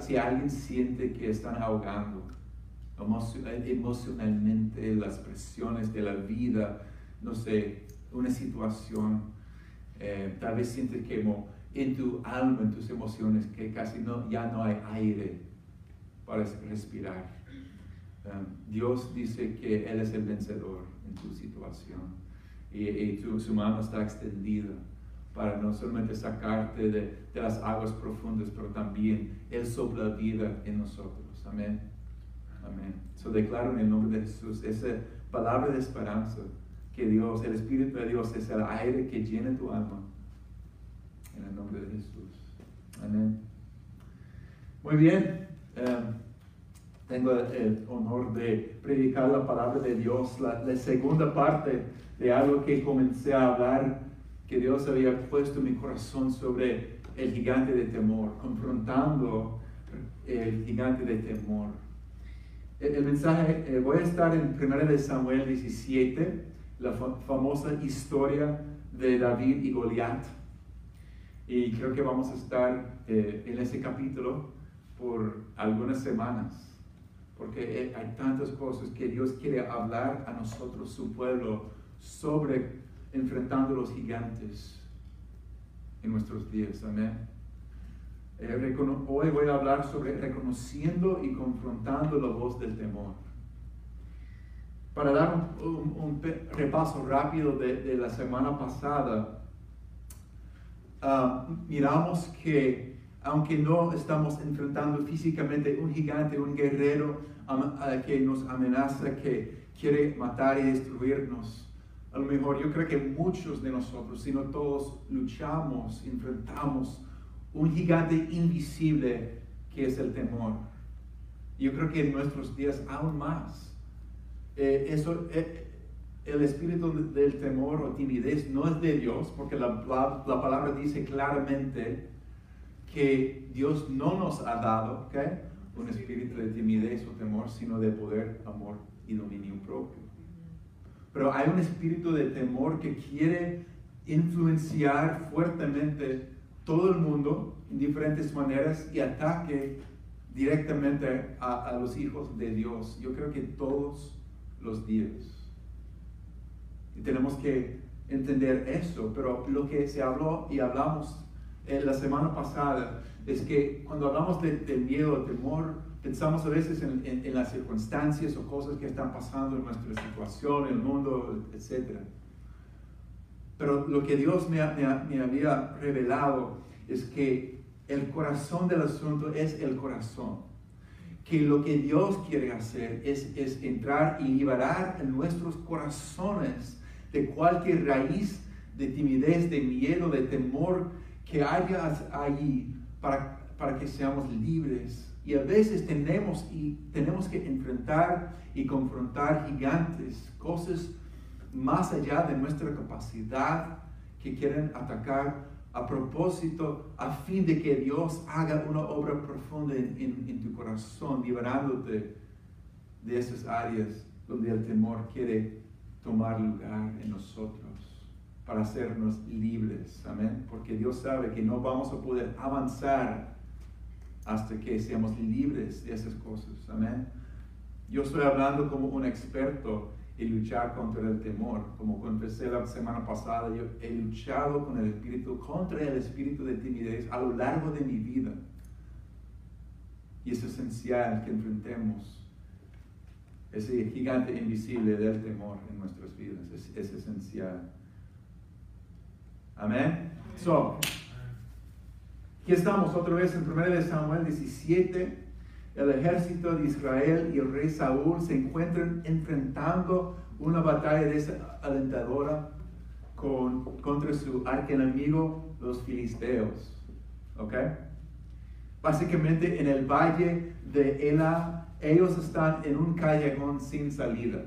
Si alguien siente que están ahogando emocionalmente las presiones de la vida, no sé, una situación, eh, tal vez sientes que en tu alma, en tus emociones, que casi no, ya no hay aire para respirar. Um, Dios dice que Él es el vencedor en tu situación y, su mano está extendida para no solamente sacarte de, de, las aguas profundas, pero también Él sopla vida en nosotros. Amén. Amén. So declaro en el nombre de Jesús esa palabra de esperanza que Dios, el Espíritu de Dios es el aire que llena tu alma. En el nombre de Jesús. Amén. Muy bien. Em, tengo el honor de predicar la palabra de Dios, la, la segunda parte de algo que comencé a hablar, Dios había puesto mi corazón sobre el gigante de temor, confrontando el gigante de temor. El, mensaje, eh, voy a estar en 1 de Samuel 17, la famosa historia de David y Goliat. Y creo que vamos a estar eh, en ese capítulo por algunas semanas, porque eh, hay tantas cosas que Dios quiere hablar a nosotros, su pueblo, sobre enfrentando los gigantes en nuestros días. Amén. Eh, hoy voy a hablar sobre reconociendo y confrontando la voz del temor. Para dar un, repaso rápido de, la semana pasada, ah, miramos que aunque no estamos enfrentando físicamente un gigante, un guerrero ah, que nos amenaza, que quiere matar y destruirnos, a lo mejor yo creo que muchos de nosotros, si no todos, luchamos, enfrentamos un gigante invisible que es el temor. Yo creo que en nuestros días aún más. Eh, eso, eh, el espíritu del temor o timidez no es de Dios, porque la, la, palabra dice claramente que Dios no nos ha dado un espíritu de timidez o temor, sino de poder, amor y dominio propio. Pero hay un espíritu de temor que quiere influenciar fuertemente todo el mundo en diferentes maneras y ataque directamente a, los hijos de Dios. Yo creo que todos los días. Y tenemos que entender eso, pero lo que se habló y hablamos en la semana pasada es que cuando hablamos de, del miedo, temor, pensamos a veces en, en, las circunstancias o cosas que están pasando en nuestra situación, en el mundo, etc. Pero lo que Dios me, había revelado es que el corazón del asunto es el corazón. Que lo que Dios quiere hacer es, es entrar y liberar en nuestros corazones de cualquier raíz de timidez, de miedo, de temor que haya allí para, para que seamos libres y a veces tenemos, y tenemos que enfrentar y confrontar gigantes, cosas más allá de nuestra capacidad que quieren atacar a propósito, a fin de que Dios haga una obra profunda en, tu corazón, liberándote de esas áreas donde el temor quiere tomar lugar en nosotros para hacernos libres. Amén. Porque Dios sabe que no vamos a poder avanzar hasta que seamos libres de esas cosas. Amén. Yo estoy hablando como un experto en luchar contra el temor. Como confesé la semana pasada, yo he luchado con el espíritu, contra el espíritu de timidez a lo largo de mi vida. Y es esencial que enfrentemos ese gigante invisible del temor en nuestras vidas. Es, es esencial. Amén. So, Aquí estamos otra vez en 1 Samuel 17. El ejército de Israel y el rey Saúl se encuentran enfrentando una batalla desalentadora con, contra su archienemigo, los filisteos. ¿Ok? Básicamente en el valle de Ela, ellos están en un callejón sin salida.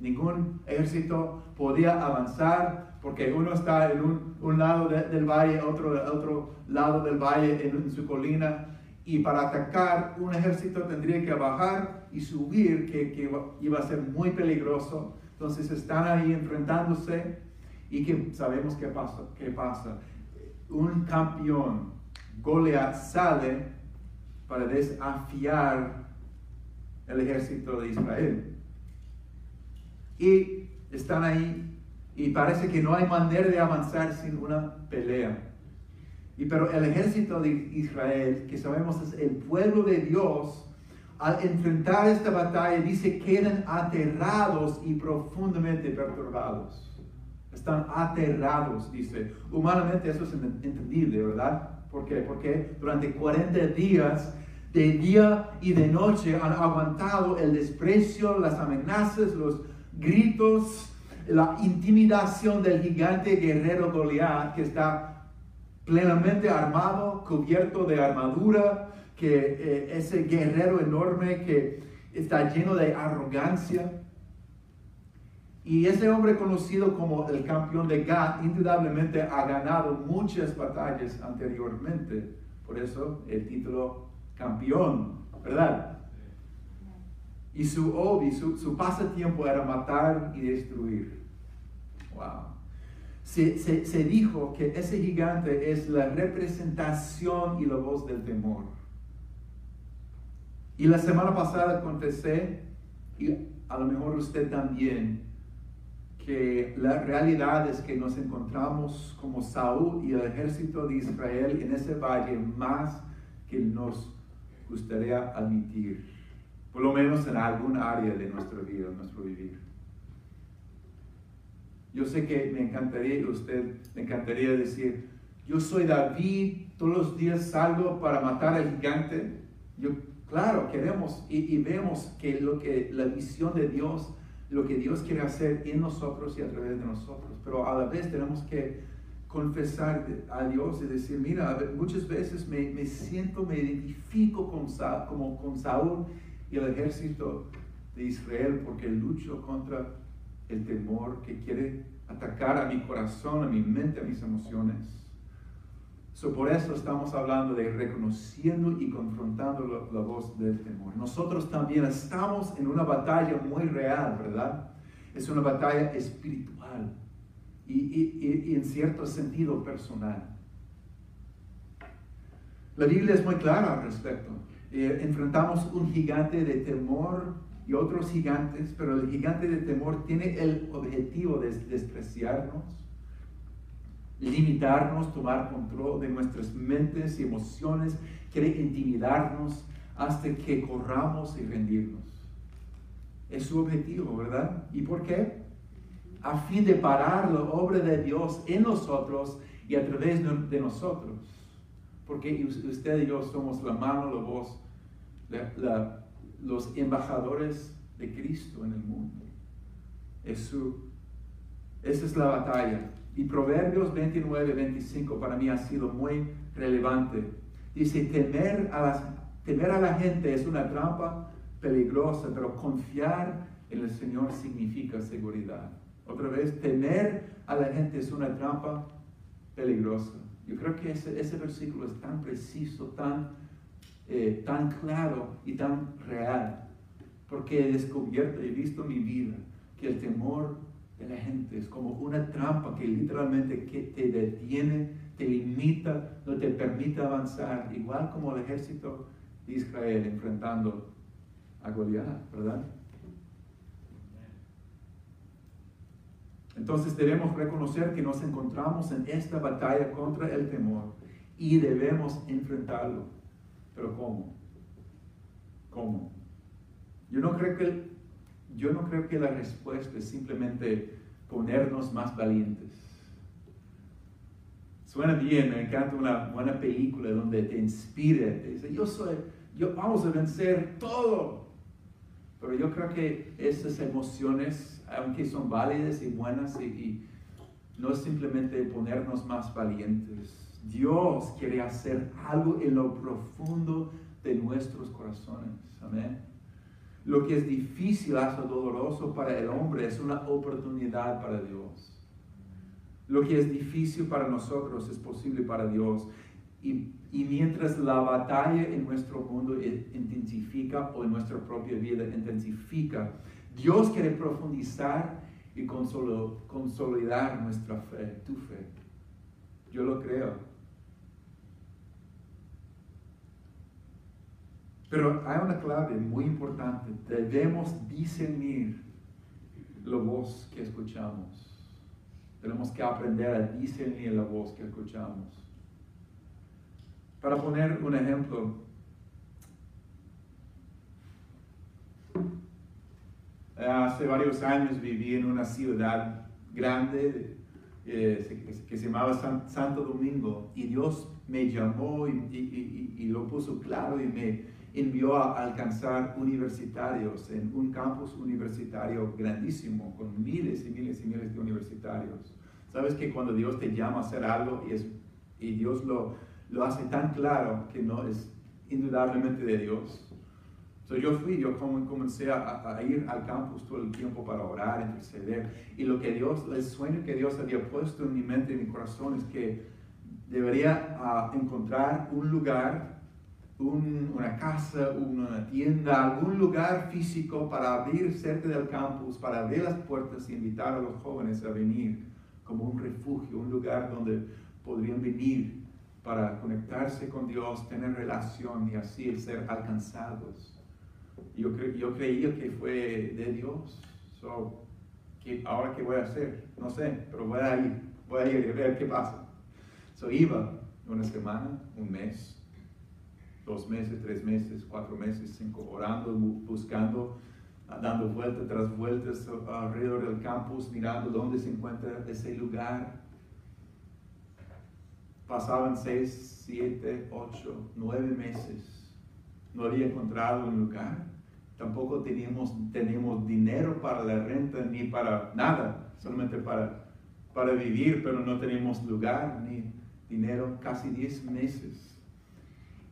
Ningún ejército podía avanzar porque uno está en un, lado del valle, otro otro lado del valle en, su colina, y para atacar un ejército tendría que bajar y subir, que, iba a ser muy peligroso. Entonces están ahí enfrentándose y que sabemos qué pasa, qué pasa. Un campeón, Goliath, sale para desafiar el ejército de Israel. Y están ahí y parece que no hay manera de avanzar sin una pelea. Y pero el ejército de Israel, que sabemos es el pueblo de Dios, al enfrentar esta batalla, dice, quedan aterrados y profundamente perturbados. Están aterrados, dice. Humanamente eso es entendible, ¿verdad? ¿Por qué? Porque durante 40 días, de día y de noche, han aguantado el desprecio, las amenazas, los gritos, la intimidación del gigante guerrero Goliat que está plenamente armado, cubierto de armadura, que eh, ese guerrero enorme que está lleno de arrogancia. Y ese hombre conocido como el campeón de Gat, indudablemente ha ganado muchas batallas anteriormente. Por eso el título campeón, ¿verdad? Y su hobby, su, su pasatiempo era matar y destruir. Wow. Se, se, se, dijo que ese gigante es la representación y la voz del temor. Y la semana pasada contesté, y a lo mejor usted también, que la realidad es que nos encontramos como Saúl y el ejército de Israel en ese valle más que nos gustaría admitir, por lo menos en algún área de nuestra vida, nuestro vivir. Yo sé que me encantaría, usted me encantaría decir, yo soy David, todos los días salgo para matar al gigante. Yo Claro, queremos y, vemos que lo que la visión de Dios, lo que Dios quiere hacer en nosotros y a través de nosotros, pero a la vez tenemos que confesar a Dios y decir, mira, muchas veces me, me siento, me identifico con, como con Saúl y el ejército de Israel porque lucho contra el temor que quiere atacar a mi corazón, a mi mente, a mis emociones por eso estamos hablando de reconociendo y confrontando la, voz del temor. Nosotros también estamos en una batalla muy real, ¿verdad? Es una batalla espiritual y, en cierto sentido personal. La Biblia es muy clara al respecto. Eh, enfrentamos un gigante de temor y otros gigantes, pero el gigante de temor tiene el objetivo de despreciarnos, limitarnos, tomar control de nuestras mentes y emociones, quiere intimidarnos hasta que corramos y rendirnos. Es su objetivo, ¿verdad? ¿Y por qué? A fin de parar la obra de Dios en nosotros y a través de nosotros. Porque usted y yo somos la mano, la voz, los embajadores de Cristo en el mundo. Es esa es la batalla. Y Proverbios 29, 25 para mí ha sido muy relevante. Dice, temer a, las, temer a la gente es una trampa peligrosa, pero confiar en el Señor significa seguridad. Otra vez, temer a la gente es una trampa peligrosa. Yo creo que ese, versículo es tan preciso, tan, eh, tan claro y tan real, porque he descubierto, he visto en mi vida que el temor de la gente. Es como una trampa que literalmente que te detiene, te limita, no te permite avanzar, igual como el ejército de Israel enfrentando a Goliat, ¿verdad? Entonces debemos reconocer que nos encontramos en esta batalla contra el temor y debemos enfrentarlo. Pero ¿cómo? ¿Cómo? Yo no creo que yo no creo que la respuesta es simplemente ponernos más valientes. Suena bien, me encanta una buena película donde te inspire, te dice, yo soy, yo vamos a vencer todo. Pero yo creo que esas emociones, aunque son válidas y buenas, y no es simplemente ponernos más valientes. Dios quiere hacer algo en lo profundo de nuestros corazones. Amén. Lo que es difícil, hasta doloroso para el hombre, es una oportunidad para Dios. Lo que es difícil para nosotros es posible para Dios. Y, mientras la batalla en nuestro mundo intensifica o en nuestra propia vida intensifica, Dios quiere profundizar y consolidar nuestra fe, tu fe. Yo lo creo. Pero hay una clave muy importante. Debemos discernir la voz que escuchamos. Tenemos que aprender a discernir la voz que escuchamos. Para poner un ejemplo, hace varios años viví en una ciudad grande eh, que se llamaba Santo Domingo y Dios me llamó y, lo puso claro y me envió a alcanzar universitarios en un campus universitario grandísimo con miles y miles y miles de universitarios. Sabes que cuando Dios te llama a hacer algo y, Dios lo, lo hace tan claro que no es indudablemente de Dios, yo fui, yo comencé a, ir al campus todo el tiempo para orar, interceder. Y lo que Dios, el sueño que Dios había puesto en mi mente y en mi corazón es que debería ah, encontrar un lugar, una casa, una tienda, algún lugar físico para abrir cerca del campus, para abrir las puertas e invitar a los jóvenes a venir como un refugio, un lugar donde podrían venir para conectarse con Dios, tener relación y así ser alcanzados. Yo, yo creía que fue de Dios. So, ¿qué, ahora qué voy a hacer? No sé, pero voy a ir, voy a ir a ver qué pasa. So, iba una semana, un mes, dos meses, tres meses, cuatro meses, cinco, orando, buscando, dando vueltas tras vueltas alrededor del campus, mirando dónde se encuentra ese lugar. Pasaban seis, siete, ocho, nueve meses. No había encontrado un lugar tampoco teníamos, teníamos dinero para la renta ni para nada, solamente para, para vivir, pero no teníamos lugar ni dinero casi 10 meses.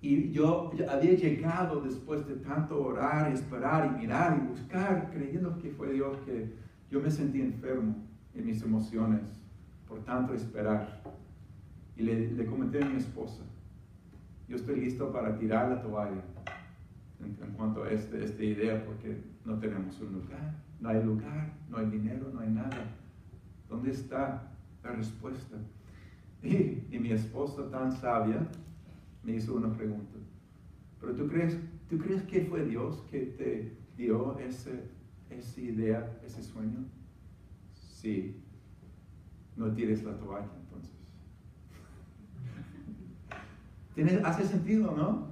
Y yo había llegado después de tanto orar, esperar y mirar y buscar, creyendo que fue Dios que yo me sentí enfermo en mis emociones por tanto esperar. Y le, comenté a mi esposa, yo estoy listo para tirar la toalla en, cuanto a este, esta idea, porque no tenemos un lugar, no hay lugar, no hay dinero, no hay nada. ¿Dónde está la respuesta? Y, mi esposa tan sabia me hizo una pregunta. ¿Pero tú crees, tú crees que fue Dios que te dio ese, esa idea, ese sueño? Sí. No tires la toalla entonces. ¿Tiene, ¿Hace sentido, no?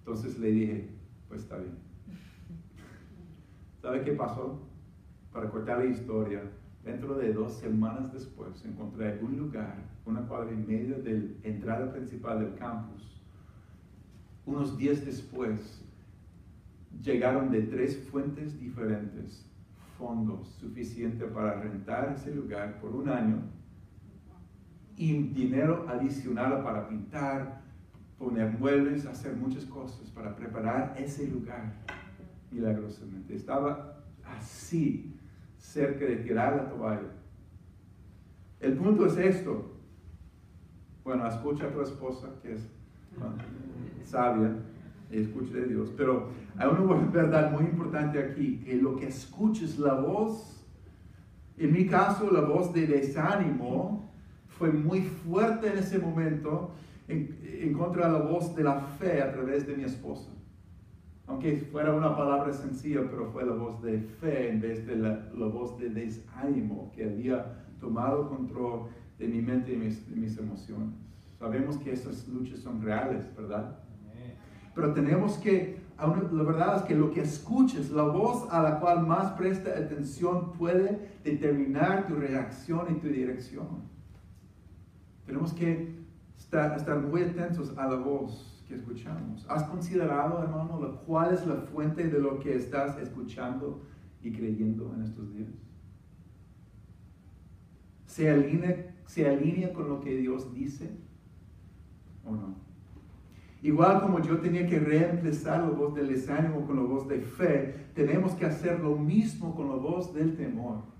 Entonces le dije, pues está bien. ¿Sabe qué pasó? Para cortar la historia, dentro de dos semanas después encontré un lugar, una cuadra y media de la entrada principal del campus. Unos días después, llegaron de tres fuentes diferentes fondos suficientes para rentar ese lugar por un año y dinero adicional para pintar, poner muebles, hacer muchas cosas para preparar ese lugar milagrosamente. Estaba así, cerca de tirar la toalla. El punto es esto. Bueno, escucha a tu esposa, que es sabia, y escucha de Dios. Pero hay una verdad muy importante aquí, que lo que escuches, la voz, en mi caso, la voz de desánimo, fue muy fuerte en ese momento en, contra de la voz de la fe a través de mi esposa. Aunque fuera una palabra sencilla, pero fue la voz de fe en vez de la, voz de desánimo que había tomado control de mi mente y mis, de mis emociones. Sabemos que esas luchas son reales, ¿verdad? Pero tenemos que, la verdad es que lo que escuches, la voz a la cual más presta atención puede determinar tu reacción y tu dirección. Tenemos que estar, muy atentos a la voz que escuchamos. ¿Has considerado, hermano, cuál es la fuente de lo que estás escuchando y creyendo en estos días? ¿Se alinea, ¿Se alinea con lo que Dios dice o no? Igual como yo tenía que reemplazar la voz del desánimo con la voz de fe, tenemos que hacer lo mismo con la voz del temor.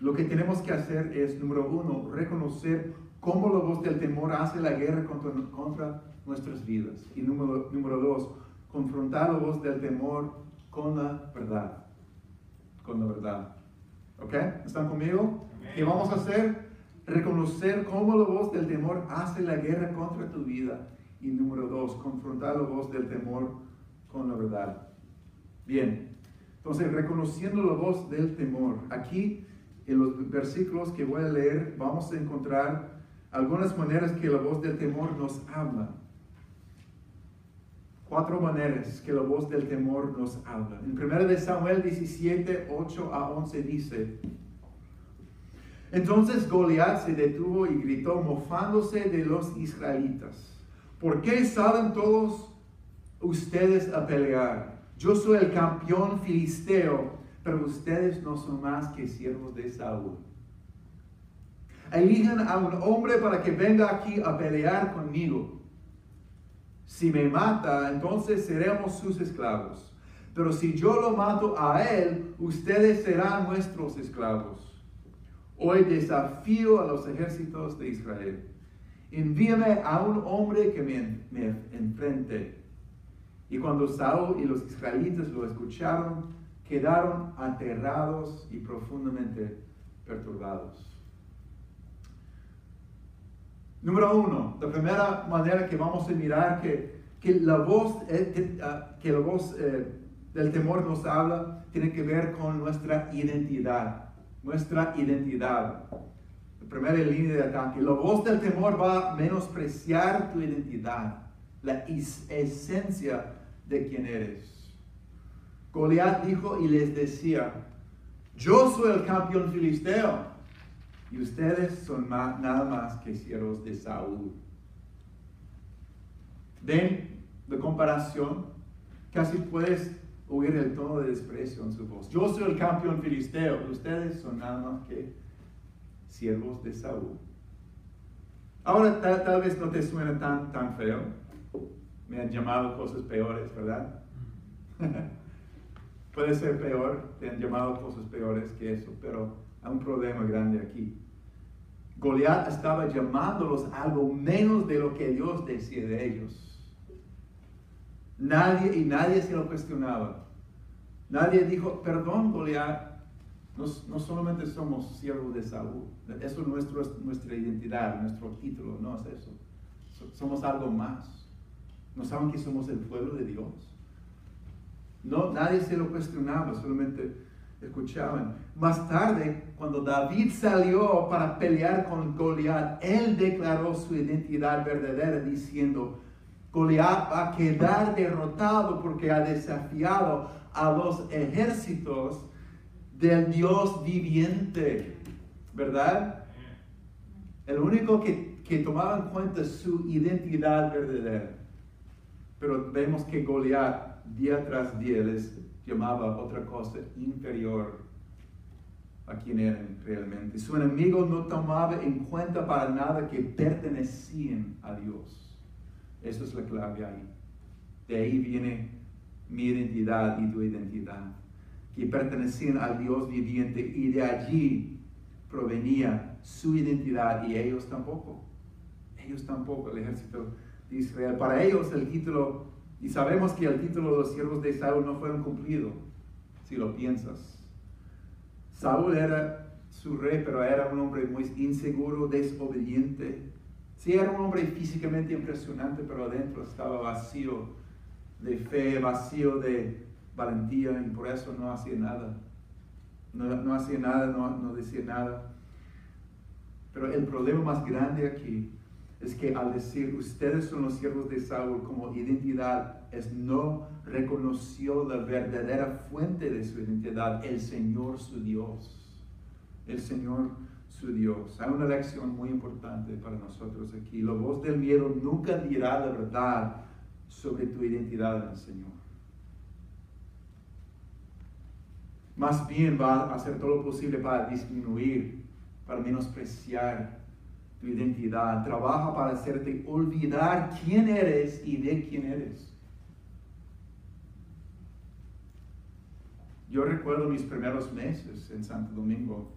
Lo que tenemos que hacer es, número uno, reconocer cómo la voz del temor hace la guerra contra, contra nuestras vidas. Y número, número dos, confrontar la voz del temor con la verdad. Con la verdad. ¿Ok? ¿Están conmigo? ¿Qué vamos a hacer? Reconocer cómo la voz del temor hace la guerra contra tu vida Y número dos, confrontar la voz del temor con la verdad. Bien, entonces reconociendo la voz del temor. Aquí en los versículos que voy a leer vamos a encontrar algunas maneras que la voz del temor nos habla. Cuatro maneras que la voz del temor nos habla. En 1 de Samuel 17, 8 a 11 dice, entonces Goliat se detuvo y gritó mofándose de los israelitas. ¿Por qué salen todos ustedes a pelear? Yo soy el campeón filisteo, pero ustedes no son más que siervos de Saúl. Elijan a un hombre para que venga aquí a pelear conmigo. Si me mata, entonces seremos sus esclavos. Pero si yo lo mato a él, ustedes serán nuestros esclavos. Hoy desafío a los ejércitos de Israel. Envíame a un hombre que me, me enfrente. Y cuando Saúl y los israelitas lo escucharon, quedaron aterrados y profundamente perturbados. Número uno, la primera manera que vamos a mirar que, que la voz, eh, ah, que, la voz eh, del temor nos habla tiene que ver con nuestra identidad nuestra identidad. La primera línea de ataque. La voz del temor va a menospreciar tu identidad, la esencia de quien eres. Goliat dijo y les decía, yo soy el campeón filisteo y ustedes son nada más que siervos de Saúl. ¿Ven la comparación? Casi puedes oír el tono de desprecio en su voz. Yo soy el campeón filisteo, ustedes son nada más que siervos de Saúl. Ahora tal, vez no te suene tan, tan feo. Me han llamado cosas peores, ¿verdad? Puede ser peor, te han llamado cosas peores que eso, pero hay un problema grande aquí. Goliat estaba llamándolos algo menos de lo que Dios decía de ellos. Nadie, y nadie se lo cuestionaba. Nadie dijo, perdón, Goliat, no, no, solamente somos siervos de Saúl, eso es nuestro, nuestra identidad, nuestro título, no es eso. Somos algo más. ¿No saben que somos el pueblo de Dios? No, nadie se lo cuestionaba, solamente escuchaban. Más tarde, cuando David salió para pelear con Goliat, él declaró su identidad verdadera diciendo, Goliat va a quedar derrotado porque ha desafiado a los ejércitos del Dios viviente, ¿verdad? El único que, que tomaba en cuenta su identidad verdadera. Pero vemos que Goliat día tras día les llamaba otra cosa inferior a quien eran realmente. Su enemigo no tomaba en cuenta para nada que pertenecían a Dios. Eso es la clave ahí. De ahí viene mi identidad y tu identidad, que pertenecían al Dios viviente y de allí provenía su identidad y ellos tampoco. Ellos tampoco, el ejército de Israel. Para ellos el título, y sabemos que el título de los siervos de Saúl no fueron cumplido, si lo piensas. Saúl era su rey, pero era un hombre muy inseguro, desobediente, Sí, era un hombre físicamente impresionante, pero adentro estaba vacío de fe, vacío de valentía y por eso no hacía nada. No, hacía nada, no decía nada. Pero el problema más grande aquí es que al decir ustedes son los siervos de Saúl como identidad, es no reconoció la verdadera fuente de su identidad, el Señor su Dios. El Señor su Dios. Hay una lección muy importante para nosotros aquí. La voz del miedo nunca dirá la verdad sobre tu identidad en el Señor. Más bien va a hacer todo lo posible para disminuir, para menospreciar tu identidad. Trabaja para hacerte olvidar quién eres y de quién eres. Yo recuerdo mis primeros meses en Santo Domingo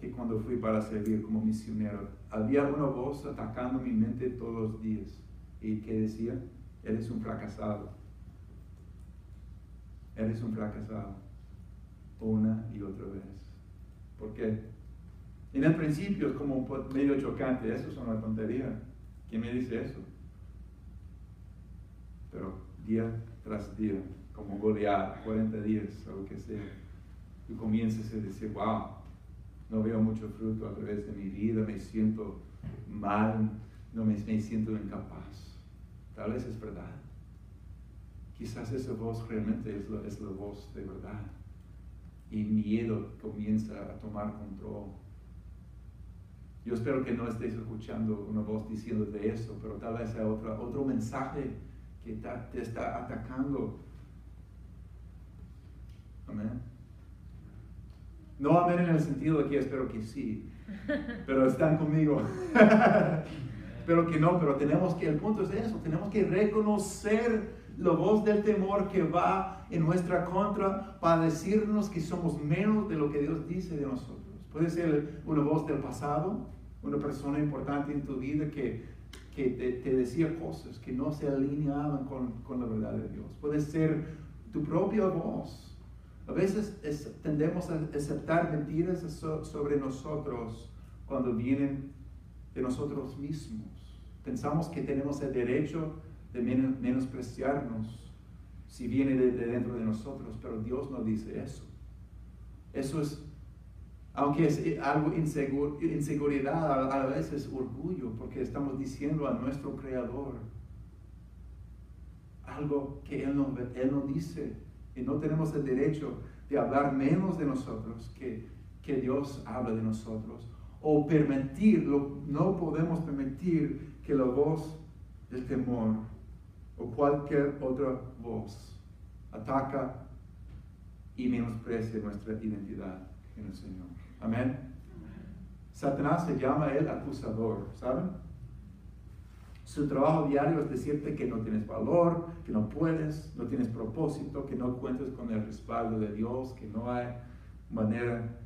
que cuando fui para servir como misionero, había una voz atacando mi mente todos los días y que decía, eres un fracasado, eres un fracasado, una y otra vez. ¿Por qué? En el principio es como medio chocante, eso es una tontería. ¿Quién me dice eso? pero día tras día, como Goliat, 40 días o lo que sea, tú comienzas a decir, wow, no veo mucho fruto a través de mi vida, me siento mal, no me, me siento incapaz. Tal vez es verdad. Quizás esa voz realmente es la, es la voz de verdad. Y miedo comienza a tomar control. Yo espero que no estés escuchando una voz diciéndote eso, pero tal vez sea otra, otro mensaje que te está atacando. Amén. No amén en el sentido de que espero que sí, pero están conmigo. pero que no, pero tenemos que, el punto es eso, tenemos que reconocer la voz del temor que va en nuestra contra para decirnos que somos menos de lo que Dios dice de nosotros. Puede ser una voz del pasado, una persona importante en tu vida que, que te, decía cosas que no se alineaban con, con la verdad de Dios. Puede ser tu propia voz a veces tendemos a aceptar mentiras sobre nosotros cuando vienen de nosotros mismos. Pensamos que tenemos el derecho de menospreciarnos si viene de, dentro de nosotros, pero Dios no dice eso. Eso es, aunque es algo inseguro, inseguridad, a, veces orgullo, porque estamos diciendo a nuestro Creador algo que Él no, Él no dice y no tenemos el derecho de hablar menos de nosotros que, que Dios habla de nosotros. O permitirlo, no podemos permitir que la voz del temor o cualquier otra voz ataca y menosprecia nuestra identidad en el Señor. Amén. Satanás se llama el acusador, ¿saben? Su trabajo diario es decirte que no tienes valor, que no puedes, no tienes propósito, que no cuentes con el respaldo de Dios, que no hay manera.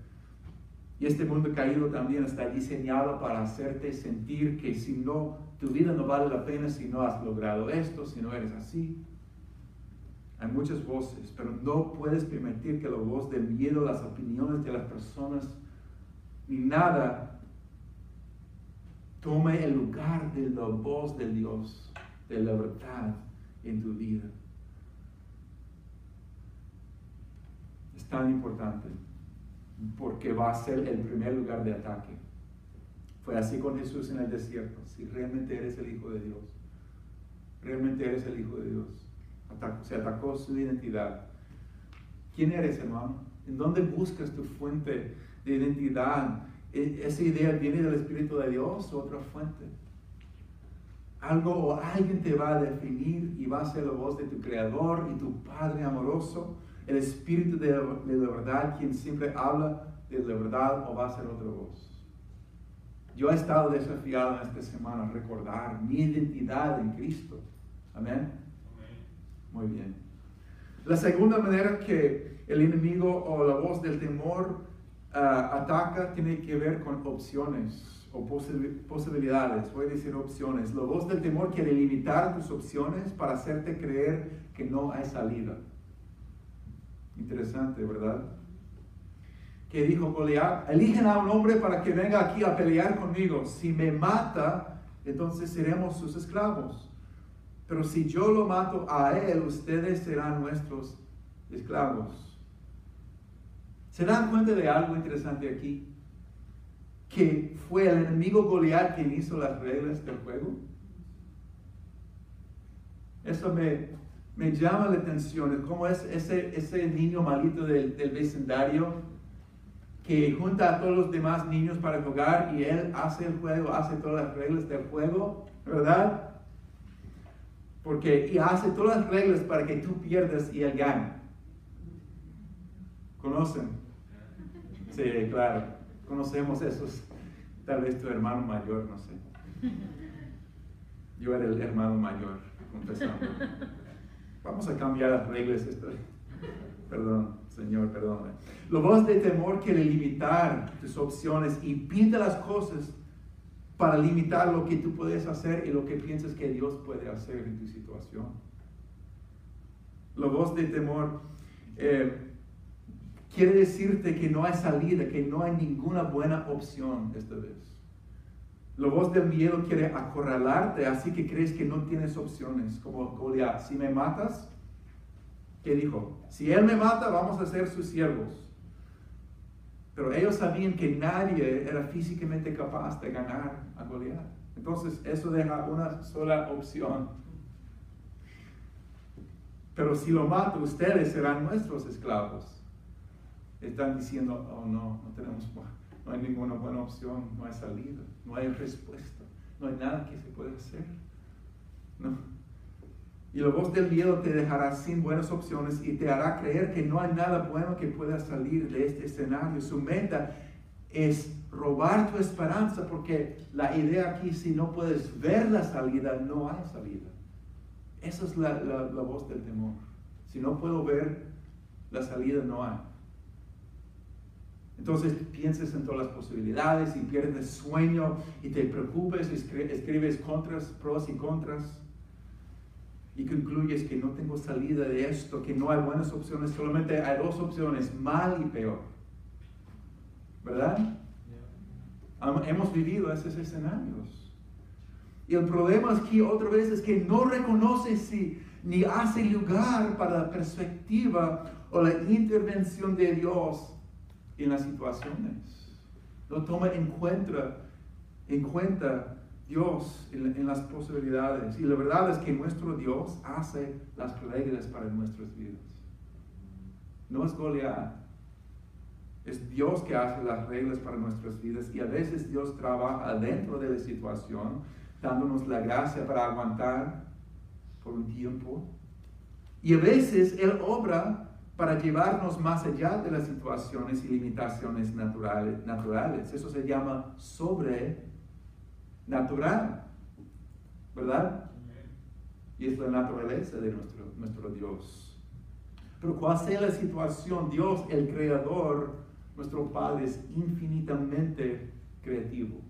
Y este mundo caído también está diseñado para hacerte sentir que si no, tu vida no vale la pena si no has logrado esto, si no eres así. Hay muchas voces, pero no puedes permitir que la voz del miedo, las opiniones de las personas, ni nada Tome el lugar de la voz de Dios, de la verdad en tu vida. Es tan importante porque va a ser el primer lugar de ataque. Fue así con Jesús en el desierto. Si realmente eres el Hijo de Dios, realmente eres el Hijo de Dios. se atacó su identidad. ¿Quién eres, hermano? ¿En dónde buscas tu fuente de identidad? ¿E-, ¿Esa idea viene del Espíritu de Dios o otra fuente? Algo o alguien te va a definir y va a ser la voz de tu Creador y tu Padre amoroso, el Espíritu de, la verdad, quien siempre habla de la verdad o va a ser otra voz. Yo he estado desafiado en esta semana a recordar mi identidad en Cristo. Amén. Muy bien. La segunda manera que el enemigo o la voz del temor Ah, ataca tiene que ver con opciones o posibilidades. Voy a decir opciones. La voz del temor quiere limitar tus opciones para hacerte creer que no hay salida. Interesante, ¿verdad? Que dijo Goliat, eligen a un hombre para que venga aquí a pelear conmigo. Si me mata, entonces seremos sus esclavos. Pero si yo lo mato a él, ustedes serán nuestros esclavos. ¿Se dan cuenta de algo interesante aquí? Que fue el enemigo Goliat quien hizo las reglas del juego. Eso me, me llama la atención. Es como es ese, ese niño malito del, del vecindario que junta a todos los demás niños para jugar y él hace el juego, hace todas las reglas del juego, ¿verdad? Porque y hace todas las reglas para que tú pierdas y él gane. ¿Conocen? Sí, claro. Conocemos esos. Tal vez tu hermano mayor, no sé. Yo era el hermano mayor, confesando. Vamos a cambiar las reglas. Esto. Perdón, Señor, perdón. La voz de temor quiere limitar tus opciones y pinta las cosas para limitar lo que tú puedes hacer y lo que piensas que Dios puede hacer en tu situación. La voz de temor eh, quiere decirte que no hay salida, que no hay ninguna buena opción esta vez. La voz del miedo quiere acorralarte, así que crees que no tienes opciones. Como Goliat, si me matas, ¿qué dijo? Si él me mata, vamos a ser sus siervos. Pero ellos sabían que nadie era físicamente capaz de ganar a Goliat. Entonces eso deja una sola opción. Pero si lo mato, ustedes serán nuestros esclavos. Están diciendo, oh no, no tenemos, no hay ninguna buena opción, no hay salida, no hay respuesta, no hay nada que se pueda hacer. No. Y la voz del miedo te dejará sin buenas opciones y te hará creer que no hay nada bueno que pueda salir de este escenario. Su meta es robar tu esperanza porque la idea aquí, si no puedes ver la salida, no hay salida. Esa es la, la voz del temor. Si no puedo ver la salida, no hay. Entonces pienses en todas las posibilidades y pierdes sueño y te preocupes, escribes contras, pros y contras y concluyes que no tengo salida de esto, que no hay buenas opciones, solamente hay dos opciones, mal y peor. ¿Verdad? Hemos vivido esos escenarios. Y el problema aquí otra vez es que no reconoce si, ni hace lugar para la perspectiva o la intervención de Dios en las situaciones. No toma en cuenta, en Dios en, las posibilidades. Y la verdad es que nuestro Dios hace las reglas para nuestras vidas. No es Goliat. Es Dios que hace las reglas para nuestras vidas y a veces Dios trabaja dentro de la situación, dándonos la gracia para aguantar por un tiempo. Y a veces Él obra para llevarnos más allá de las situaciones y limitaciones naturales. naturales. Eso se llama sobrenatural, ¿verdad? Y es la naturaleza de nuestro, nuestro Dios. Pero cual sea la situación, Dios, el Creador, nuestro Padre, es infinitamente creativo.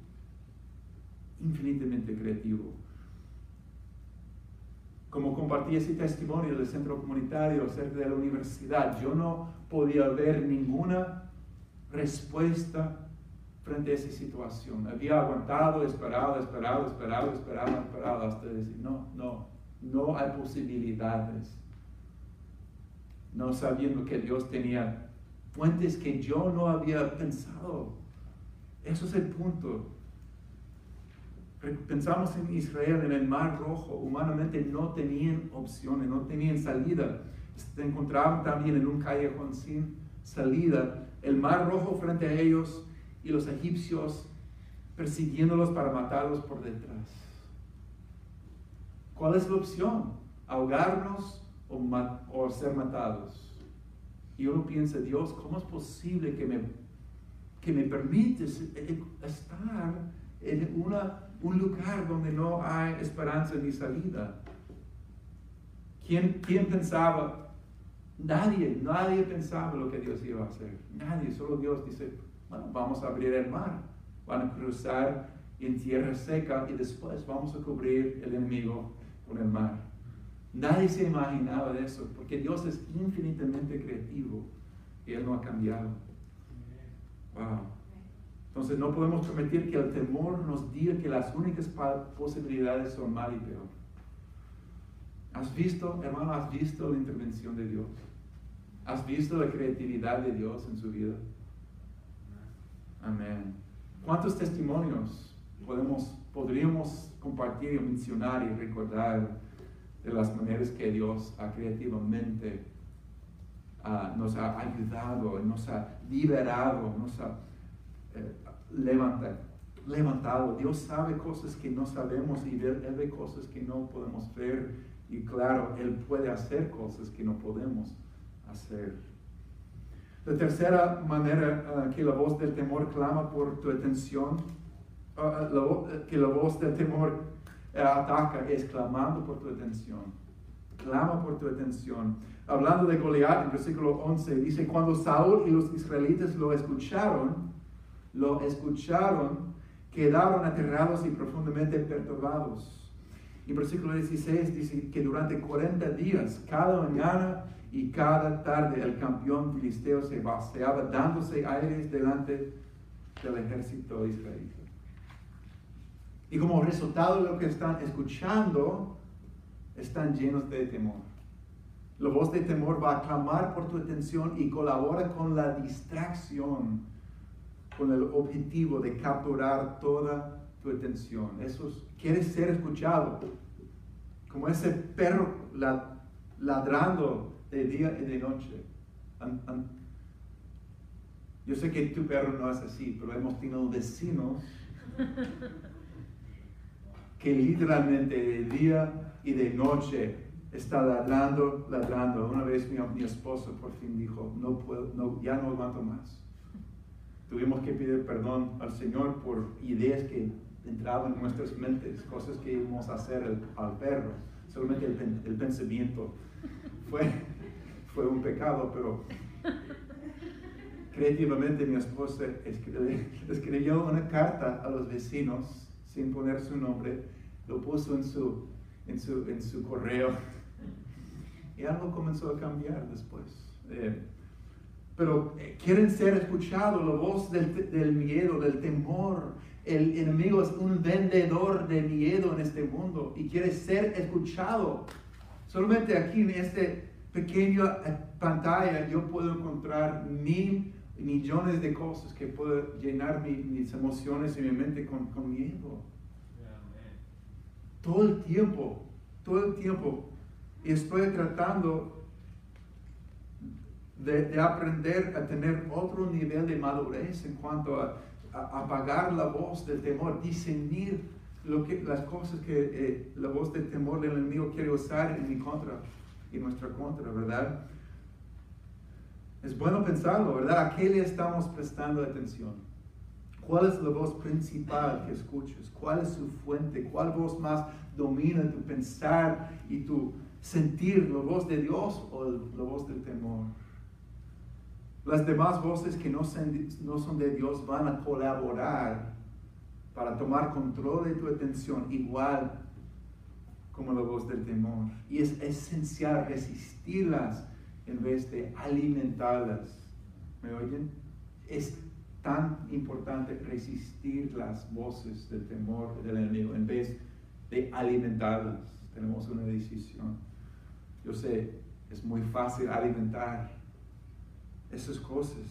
Infinitamente creativo como compartí ese testimonio del centro comunitario cerca de la universidad, yo no podía ver ninguna respuesta frente a esa situación. Había aguantado, esperado, esperado, esperado, esperado, esperado, hasta decir, no, no, no hay posibilidades. No sabiendo que Dios tenía fuentes que yo no había pensado. Eso es el punto. Pensamos en Israel, en el Mar Rojo, humanamente no tenían opciones, no tenían salida. Se encontraban también en un callejón sin salida. El Mar Rojo frente a ellos y los egipcios persiguiéndolos para matarlos por detrás. ¿Cuál es la opción? ¿Ahogarnos o, o ser matados? Y uno piensa, Dios, ¿cómo es posible que me, que me permites estar en una un lugar donde no hay esperanza ni salida. ¿Quién, ¿Quién, pensaba? Nadie, nadie pensaba lo que Dios iba a hacer. Nadie, solo Dios dice, bueno, vamos a abrir el mar, van a cruzar en tierra seca y después vamos a cubrir el enemigo con el mar. Nadie se imaginaba de eso, porque Dios es infinitamente creativo y Él no ha cambiado. Wow. Entonces no podemos permitir que el temor nos diga que las únicas posibilidades son mal y peor. ¿Has visto, hermano, has visto la intervención de Dios? ¿Has visto la creatividad de Dios en su vida? Amén. ¿Cuántos testimonios podemos, podríamos compartir mencionar y recordar de las maneras que Dios ha creativamente ah, nos ha ayudado, nos ha liberado, nos ha eh, levantado. Dios sabe cosas que no sabemos y Él, ve cosas que no podemos ver. Y claro, Él puede hacer cosas que no podemos hacer. La tercera manera ah, que la voz del temor clama por tu atención, ah, que la voz del temor eh, ataca es clamando por tu atención. Clama por tu atención. Hablando de Goliat, en versículo 11, dice, cuando Saúl y los israelitas lo escucharon, lo escucharon, quedaron aterrados y profundamente perturbados. Y versículo 16 dice que durante 40 días, cada mañana y cada tarde, el campeón filisteo se vaciaba, dándose aires delante del ejército israelita. Y como resultado de lo que están escuchando, están llenos de temor. La voz de temor va a clamar por tu atención y colabora con la distracción, con el objetivo de capturar toda tu atención. Eso es, quieres ser escuchado, como ese perro ladrando de día y de noche. Yo sé que tu perro no es así, pero hemos tenido vecinos que literalmente de día y de noche está ladrando, ladrando. Una vez mi, mi esposo por fin dijo, no puedo, no, ya no aguanto más. Tuvimos que pedir perdón al Señor por ideas que entraban en nuestras mentes, cosas que íbamos a hacer al, perro. Solamente el, pensamiento fue, fue un pecado, pero creativamente mi esposa escribió una carta a los vecinos sin poner su nombre, lo puso en su, en su, en su correo y algo comenzó a cambiar después. Eh, pero eh, quieren ser escuchados, la voz del, del, miedo, del temor. El enemigo es un vendedor de miedo en este mundo y quiere ser escuchado. Solamente aquí en este pequeño eh, pantalla yo puedo encontrar mil millones de cosas que puedo llenar mis emociones y mi mente con, con miedo. Todo el tiempo, todo el tiempo. Y estoy tratando de, aprender a tener otro nivel de madurez en cuanto a, apagar la voz del temor, discernir lo que, las cosas que eh, la voz del temor del enemigo quiere usar en mi contra y nuestra contra, ¿verdad? Es bueno pensarlo, ¿verdad? ¿A qué le estamos prestando atención? ¿Cuál es la voz principal que escuchas? ¿Cuál es su fuente? ¿Cuál voz más domina tu pensar y tu sentir? ¿La voz de Dios o la voz del temor? Las demás voces que no son, de Dios van a colaborar para tomar control de tu atención igual como la voz del temor. Y es esencial resistirlas en vez de alimentarlas. ¿Me oyen? Es tan importante resistir las voces del temor del enemigo en vez de alimentarlas. Tenemos una decisión. Yo sé, es muy fácil alimentar esas cosas,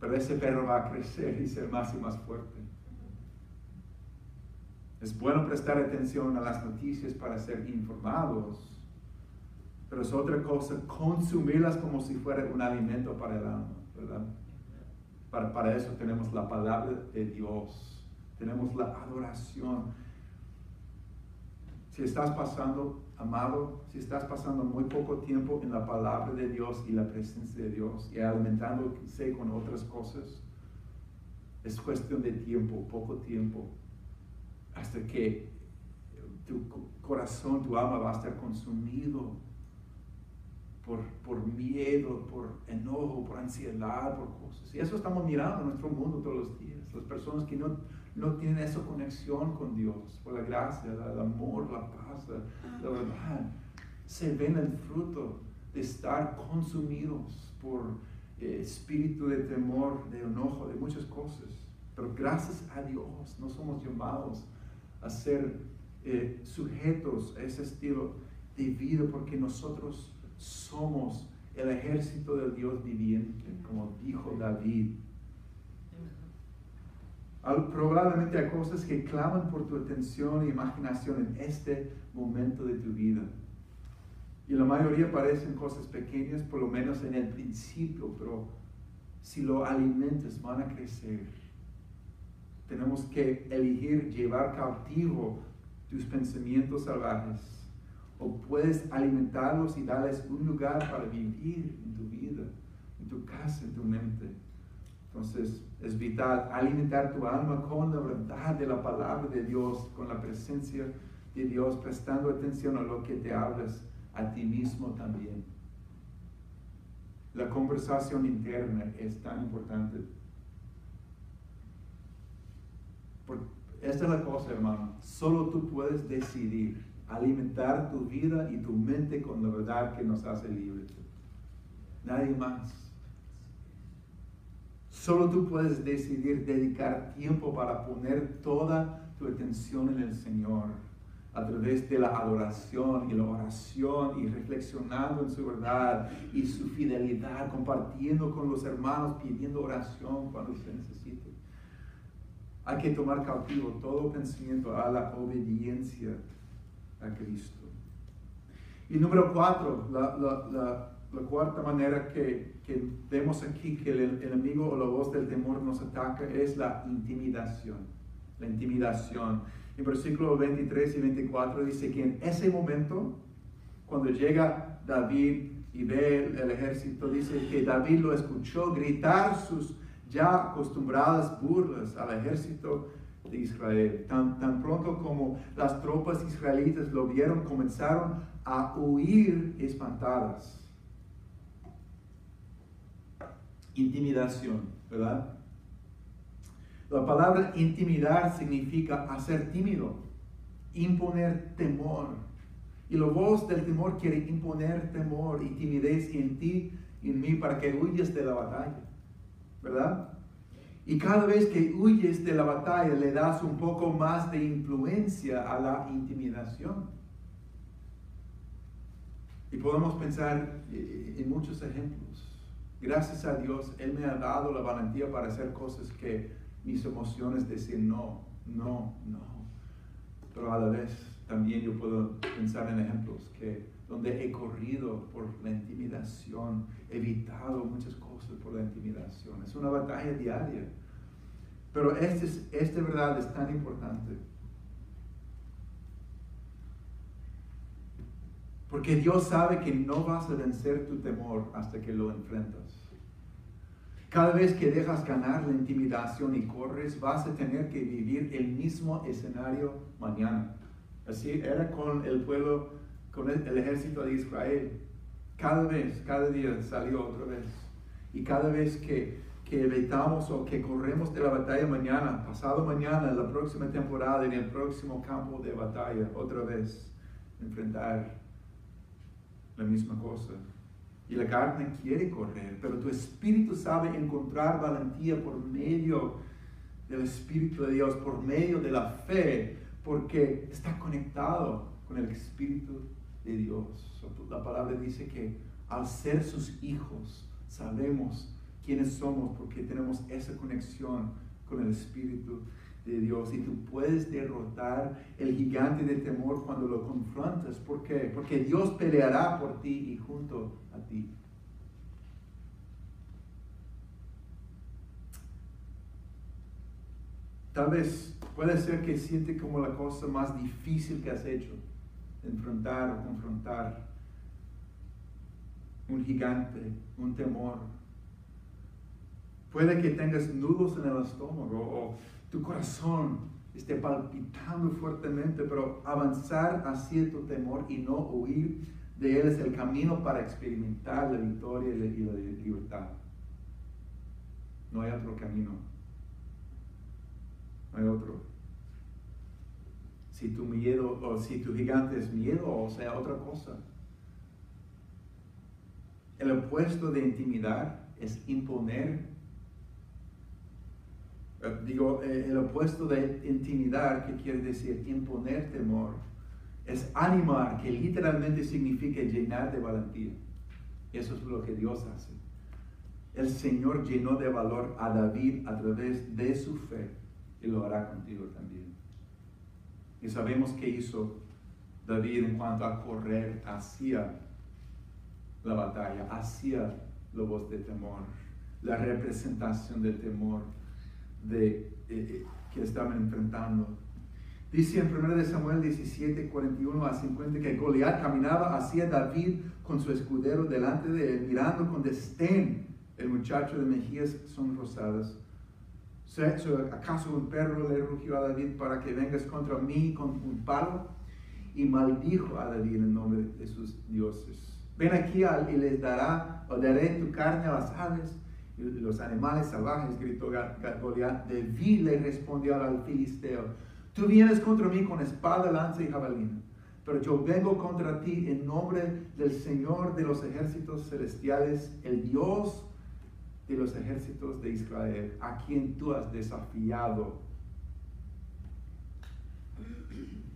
pero ese perro va a crecer y ser más y más fuerte. Es bueno prestar atención a las noticias para ser informados, pero es otra cosa consumirlas como si fuera un alimento para el alma, ¿verdad? Para, para eso tenemos la palabra de Dios, tenemos la adoración. Si estás pasando, amado, si estás pasando muy poco tiempo en la palabra de Dios y la presencia de Dios y alimentándose con otras cosas, es cuestión de tiempo, poco tiempo, hasta que tu corazón, tu alma va a estar consumido por, miedo, por enojo, por ansiedad, por cosas. Y eso estamos mirando en nuestro mundo todos los días. Las personas que no, no tienen esa conexión con Dios, por la gracia, el amor, la paz, la, verdad, se ven el fruto de estar consumidos por eh, espíritu de temor, de enojo, de muchas cosas. Pero gracias a Dios no somos llamados a ser eh, sujetos a ese estilo de vida porque nosotros somos el ejército del Dios viviente, como dijo David. Probablemente hay cosas que claman por tu atención e imaginación en este momento de tu vida. Y la mayoría parecen cosas pequeñas, por lo menos en el principio, pero si lo alimentas van a crecer. Tenemos que elegir llevar cautivo tus pensamientos salvajes o puedes alimentarlos y darles un lugar para vivir en tu vida, en tu casa, en tu mente. Entonces es vital alimentar tu alma con la verdad de la palabra de Dios, con la presencia de Dios, prestando atención a lo que te hablas a ti mismo también. La conversación interna es tan importante. Esta es la cosa, hermano. Solo tú puedes decidir alimentar tu vida y tu mente con la verdad que nos hace libres. Nadie más. Solo tú puedes decidir dedicar tiempo para poner toda tu atención en el Señor a través de la adoración y la oración y reflexionando en su verdad y su fidelidad, compartiendo con los hermanos, pidiendo oración cuando se necesite. Hay que tomar cautivo todo pensamiento a la obediencia a Cristo. Y número cuatro, la, la, la, cuarta manera que, que, vemos aquí que el enemigo o la voz del temor nos ataca es la intimidación. La intimidación. En versículo 23 y 24 dice que en ese momento, cuando llega David y ve el, ejército, dice que David lo escuchó gritar sus ya acostumbradas burlas al ejército de Israel. Tan pronto como las tropas israelitas lo vieron, comenzaron a huir espantadas. Intimidación, ¿verdad? La palabra intimidar significa hacer tímido, imponer temor. Y la voz del temor quiere imponer temor y timidez en ti y en mí para que huyas de la batalla, ¿verdad? Y cada vez que huyes de la batalla le das un poco más de influencia a la intimidación. Y podemos pensar eh, en muchos ejemplos. Gracias a Dios, Él me ha dado la valentía para hacer cosas que mis emociones decían no, no, no. Pero a la vez también yo puedo pensar en ejemplos que donde he corrido por la intimidación, he evitado muchas cosas por la intimidación. Es una batalla diaria. Pero esta este verdad es tan importante. Porque Dios sabe que no vas a vencer tu temor hasta que lo enfrentas. Cada vez que dejas ganar la intimidación y corres, vas a tener que vivir el mismo escenario mañana. Así era con el pueblo, con el, ejército de Israel. Cada vez, cada día salió otra vez. Y cada vez que, que evitamos o que corremos de la batalla mañana, pasado mañana, en la próxima temporada, en el próximo campo de batalla, otra vez enfrentar la misma cosa. Y la carne quiere correr, pero tu espíritu sabe encontrar valentía por medio del Espíritu de Dios, por medio de la fe, porque está conectado con el Espíritu de Dios. La palabra dice que al ser sus hijos, sabemos quiénes somos porque tenemos esa conexión con el Espíritu de Dios y tú puedes derrotar el gigante de temor cuando lo confrontas. ¿Por qué? Porque Dios peleará por ti y junto a ti. Tal vez puede ser que siente como la cosa más difícil que has hecho, enfrentar o confrontar un gigante, un temor. Puede que tengas nudos en el estómago o tu corazón esté palpitando fuertemente, pero avanzar hacia tu temor y no huir de él es el camino para experimentar la victoria y la libertad. No hay otro camino. No hay otro. Si tu miedo o si tu gigante es miedo o sea otra cosa. El opuesto de intimidar es imponer digo, eh, el opuesto de intimidar, que quiere decir imponer temor, es animar, que literalmente significa llenar de valentía. Eso es lo que Dios hace. El Señor llenó de valor a David a través de su fe y lo hará contigo también. Y sabemos que hizo David en cuanto a correr hacia la batalla, hacia la voz de temor, la representación del temor de, eh, que estaban enfrentando. Dice en 1 Samuel 17, 41 a 50 que Goliat caminaba hacia David con su escudero delante de él, mirando con destén el muchacho de mejillas son rosadas. ¿Acaso un perro le rugió a David para que vengas contra mí con un palo? Y maldijo a David en nombre de sus dioses. Ven aquí y les dará, o daré tu carne a las aves los animales salvajes, gritó Goliat. David le respondió al filisteo, tú vienes contra mí con espada, lanza y jabalina, pero yo vengo contra ti en nombre del Señor de los ejércitos celestiales, el Dios de los ejércitos de Israel, a quien tú has desafiado.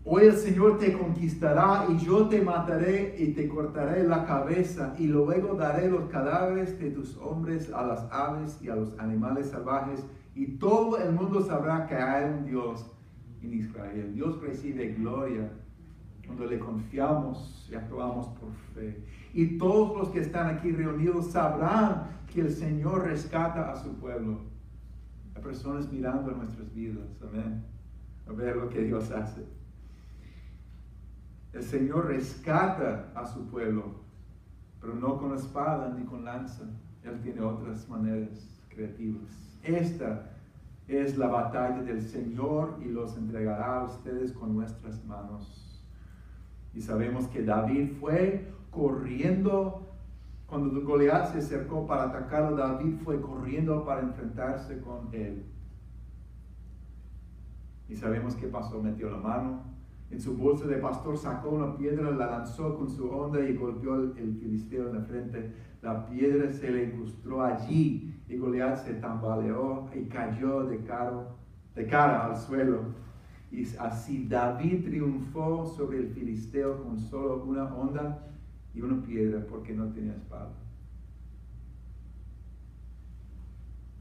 Hoy el Señor te conquistará y yo te mataré y te cortaré la cabeza y luego daré los cadáveres de tus hombres a las aves y a los animales salvajes y todo el mundo sabrá que hay un Dios en Israel. Dios recibe gloria cuando le confiamos y actuamos por fe. Y todos los que están aquí reunidos sabrán que el Señor rescata a su pueblo. Hay personas mirando nuestras vidas, amén. A ver lo que Dios hace. El Señor rescata a su pueblo, pero no con espada ni con lanza. Él tiene otras maneras creativas. Esta es la batalla del Señor y los entregará a ustedes con nuestras manos. Y sabemos que David fue corriendo, cuando Goliat se acercó para atacarlo, David fue corriendo para enfrentarse con él. Y sabemos qué pasó, metió la mano en su bolsa de pastor, sacó una piedra, la lanzó con su onda y golpeó el, filisteo en la frente. La piedra se le incrustó allí y Goliat se tambaleó y cayó de, cara al suelo. Y así David triunfó sobre el filisteo con solo una onda y una piedra porque no tenía espada.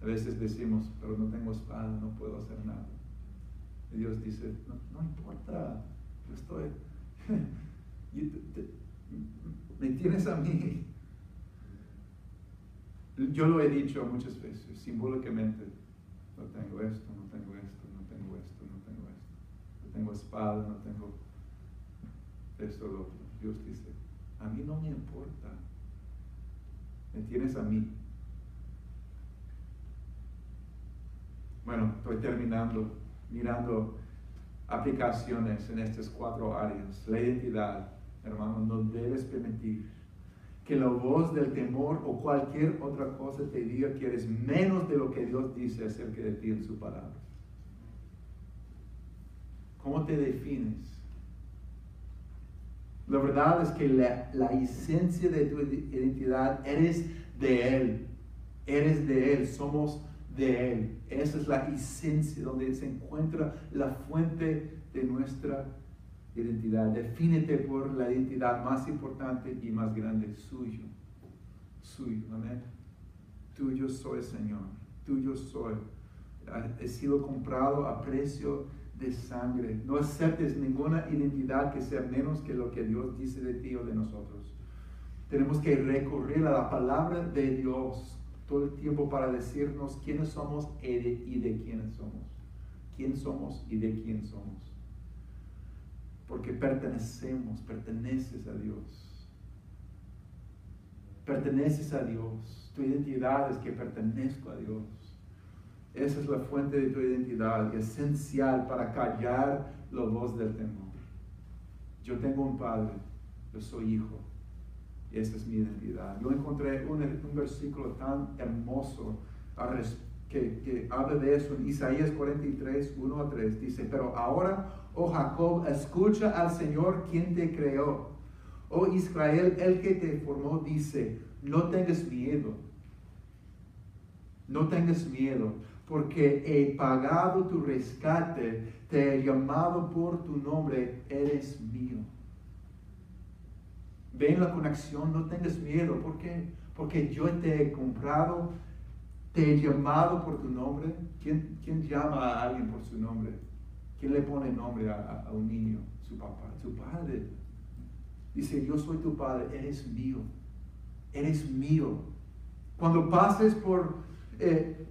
A veces decimos, pero no tengo espada, no puedo hacer nada. Y Dios dice, no, no importa, estoy, me tienes a mí. Yo lo he dicho muchas veces, simbólicamente, no tengo esto, no tengo esto, no tengo esto, no tengo esto, no tengo espada, no tengo esto, lo otro. Dios dice, a mí no me importa, me tienes a mí. Bueno, estoy terminando mirando aplicaciones en estas cuatro áreas. La identidad, hermano, no debes permitir que la voz del temor o cualquier otra cosa te diga que eres menos de lo que Dios dice acerca de ti en su palabra. ¿Cómo te defines? La verdad es que la, la esencia de tu identidad eres de Él. Eres de Él. Somos de Él. Esa es la esencia donde se encuentra la fuente de nuestra identidad. Defínete por la identidad más importante y más grande, suyo. Suyo, amén. Tuyo soy, Señor. Tuyo soy. He sido comprado a precio de sangre. No aceptes ninguna identidad que sea menos que lo que Dios dice de ti o de nosotros. Tenemos que recurrir a la palabra de Dios todo el tiempo para decirnos quiénes somos y de, quiénes somos. Quién somos y de quién somos. Porque pertenecemos, perteneces a Dios. Perteneces a Dios. Tu identidad es que pertenezco a Dios. Esa es la fuente de tu identidad, esencial para callar la voz del temor. Yo tengo un padre, yo soy hijo esa es mi identidad. Yo encontré un, versículo tan hermoso que, que, habla de eso en Isaías 43, 1 a 3. Dice, pero ahora, oh Jacob, escucha al Señor quien te creó. Oh Israel, el que te formó, dice, no tengas miedo. No tengas miedo, porque he pagado tu rescate, te he llamado por tu nombre, eres mío. Ven la conexión, no tengas miedo. ¿Por qué? Porque yo te he comprado, te he llamado por tu nombre. ¿Quién, quién llama a alguien por su nombre? ¿Quién le pone nombre a, un niño? Su papá, su padre. Dice, yo soy tu padre, eres mío. Eres mío. Cuando pases por eh,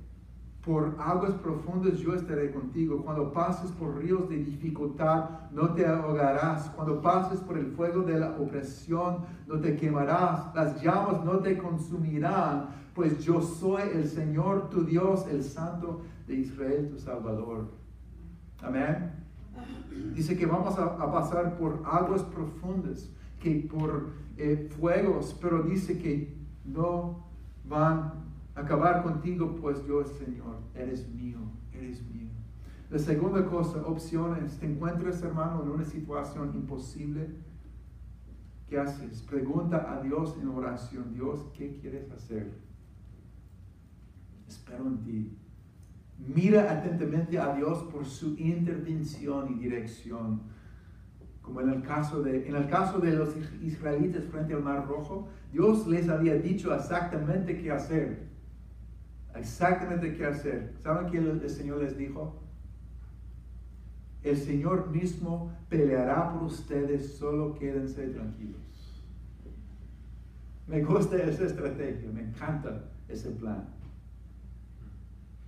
por aguas profundas yo estaré contigo. Cuando pases por ríos de dificultad, no te ahogarás. Cuando pases por el fuego de la opresión, no te quemarás. Las llamas no te consumirán, pues yo soy el Señor tu Dios, el Santo de Israel, tu Salvador. Amén. Dice que vamos a, pasar por aguas profundas, que por eh, fuegos, pero dice que no van acabar contigo, pues yo, Señor, eres mío, eres mío. La segunda cosa, opciones. Te encuentras, hermano, en una situación imposible. ¿Qué haces? Pregunta a Dios en oración. Dios, ¿qué quieres hacer? Espero en ti. Mira atentamente a Dios por su intervención y dirección. Como en el caso de, en el caso de los israelitas frente al Mar Rojo, Dios les había dicho exactamente qué hacer. Exactamente qué hacer. ¿Saben qué el, el Señor les dijo? El Señor mismo peleará por ustedes, solo quédense tranquilos. Me gusta esa estrategia, me encanta ese plan.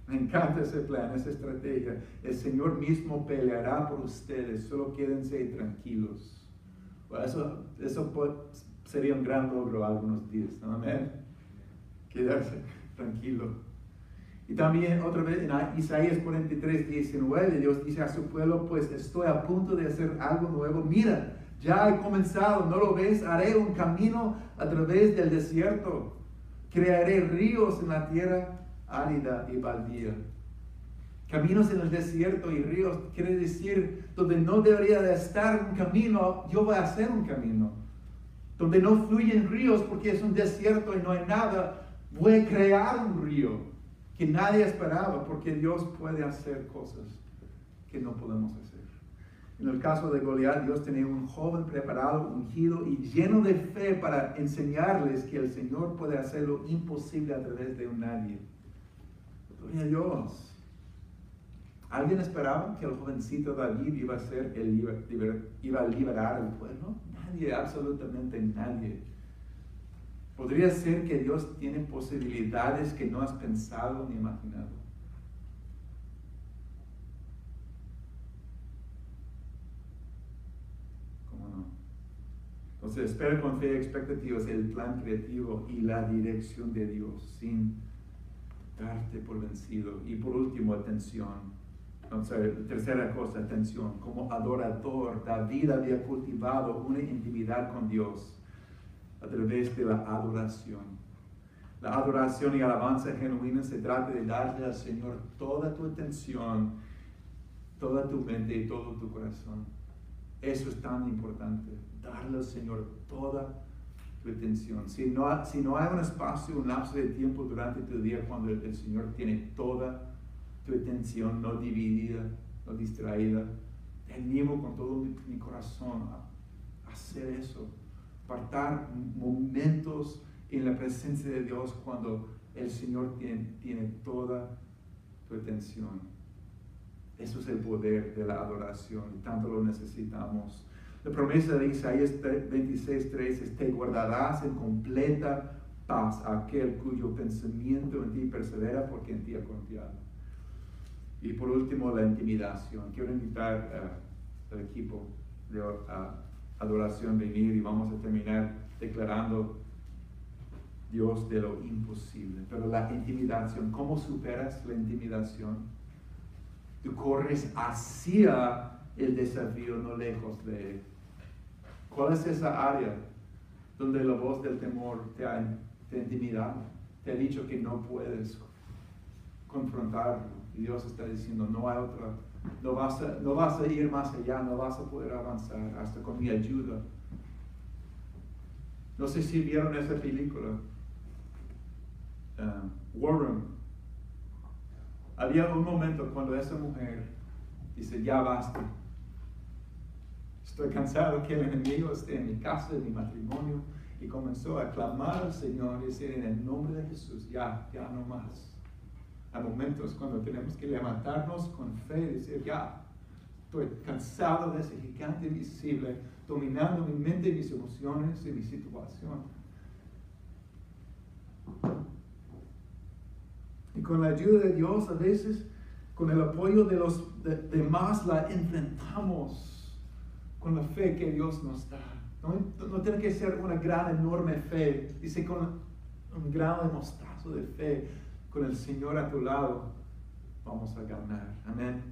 Me encanta ese plan, esa estrategia. El Señor mismo peleará por ustedes, solo quédense tranquilos. eso, eso sería un gran logro algunos días, ¿no? Amén. Quedarse tranquilo. Y también otra vez en Isaías 43, 19, Dios dice a su pueblo, pues estoy a punto de hacer algo nuevo. Mira, ya he comenzado, ¿no lo ves? Haré un camino a través del desierto. Crearé ríos en la tierra árida y baldía. Caminos en el desierto y ríos quiere decir donde no debería de estar un camino, yo voy a hacer un camino. Donde no fluyen ríos porque es un desierto y no hay nada, voy a crear un río que nadie esperaba porque Dios puede hacer cosas que no podemos hacer. En el caso de Goliat, Dios tenía un joven preparado, ungido y lleno de fe para enseñarles que el Señor puede hacer lo imposible a través de un nadie. Gloria a Dios. ¿Alguien esperaba que el jovencito David iba a ser el iba a liberar al pueblo? Nadie, absolutamente nadie. Podría ser que Dios tiene posibilidades que no has pensado ni imaginado. ¿Cómo no? Entonces, espera con fe y expectativas el plan creativo y la dirección de Dios sin darte por vencido. Y por último, atención. Entonces, tercera cosa, atención. Como adorador, David había cultivado una intimidad con Dios a través de la adoración. La adoración y alabanza genuina se trata de darle al Señor toda tu atención, toda tu mente y todo tu corazón. Eso es tan importante, darle al Señor toda tu atención. Si no, si no hay un espacio, un lapso de tiempo durante tu día cuando el, Señor tiene toda tu atención, no dividida, no distraída, te animo con todo mi, corazón a hacer eso apartar momentos en la presencia de Dios cuando el Señor tiene, tiene toda tu atención. Eso es el poder de la adoración y tanto lo necesitamos. La promesa de Isaías 26.3 es, te guardarás en completa paz aquel cuyo pensamiento en ti persevera porque en ti ha confiado. Y por último, la intimidación. Quiero invitar uh, al equipo de, a adoración venir y vamos a terminar declarando Dios de lo imposible. Pero la intimidación, ¿cómo superas la intimidación? Tú corres hacia el desafío, no lejos de él. ¿Cuál es esa área donde la voz del temor te ha, te intimidado? Te ha dicho que no puedes confrontarlo. Y Dios está diciendo, no hay otra no vas, a, no vas a ir más allá, no vas a poder avanzar hasta con mi ayuda. No sé si vieron esa película, uh, War Room. Había un momento cuando esa mujer dice, ya basta. Estoy cansado que el enemigo esté en mi casa, en mi matrimonio. Y comenzó a clamar al Señor y decir, en el nombre de Jesús, ya, ya no más a momentos cuando tenemos que levantarnos con fe y decir, ya, estoy cansado de ese gigante invisible dominando mi mente mis emociones y mi situación. Y con la ayuda de Dios, a veces, con el apoyo de los demás, la enfrentamos con la fe que Dios nos da. No, no tiene que ser una gran, enorme fe, dice con un grano de mostazo de fe con el Señor a tu lado, vamos a ganar. Amén.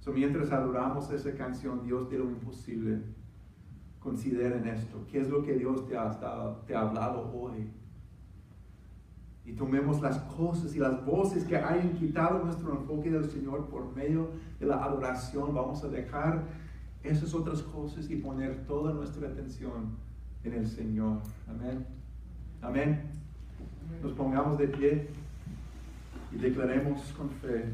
So, mientras adoramos esa canción, Dios de lo imposible, consideren esto. ¿Qué es lo que Dios te ha, te ha hablado hoy? Y tomemos las cosas y las voces que hayan quitado nuestro enfoque del Señor por medio de la adoración. Vamos a dejar esas otras cosas y poner toda nuestra atención en el Señor. Amén. Amén. Nos pongamos de pie. y declaremos con fe.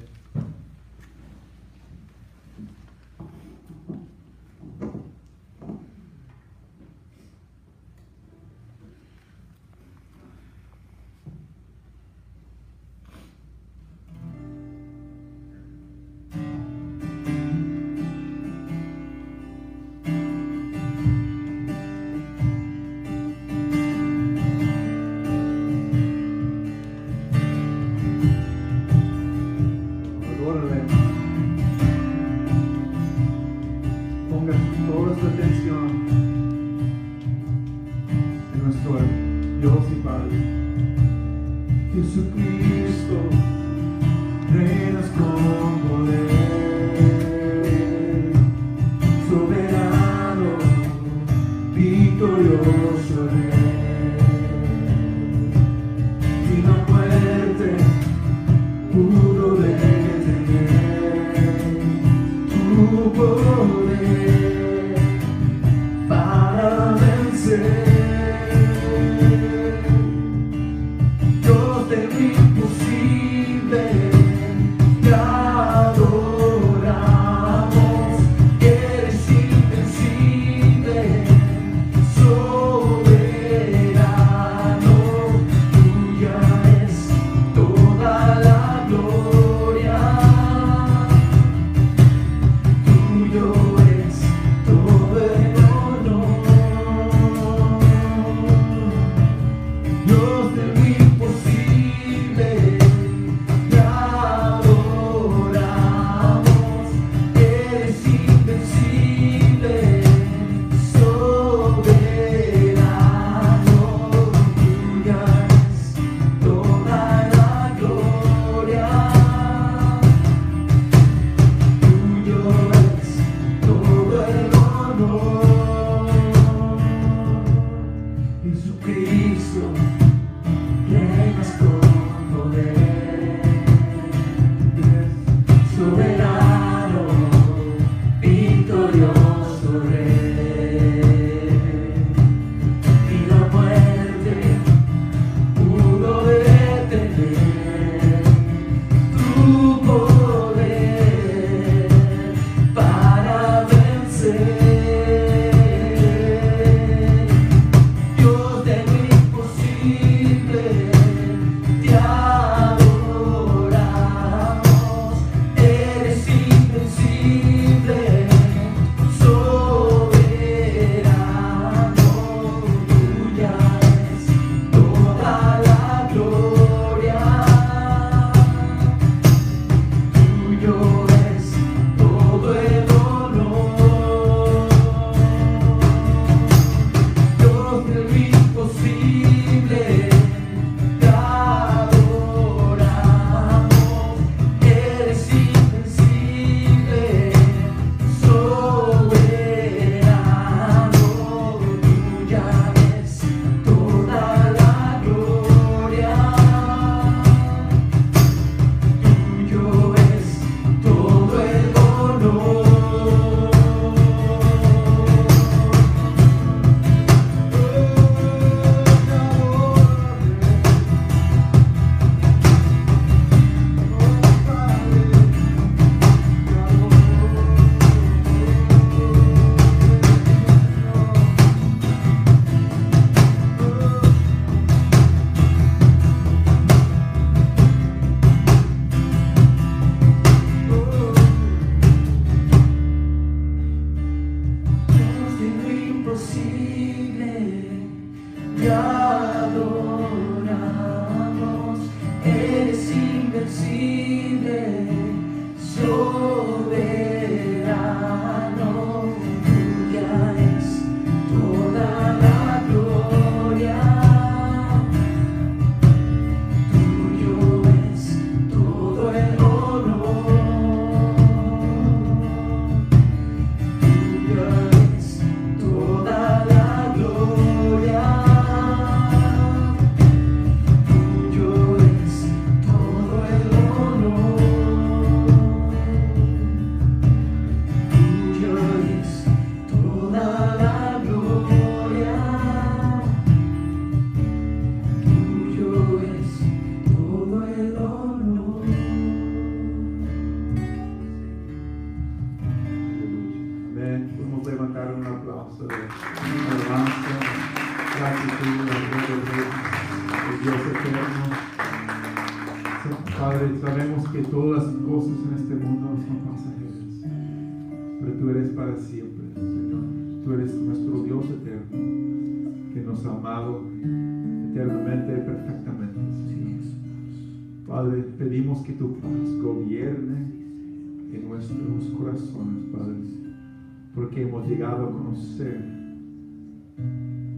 Hemos llegado a conocer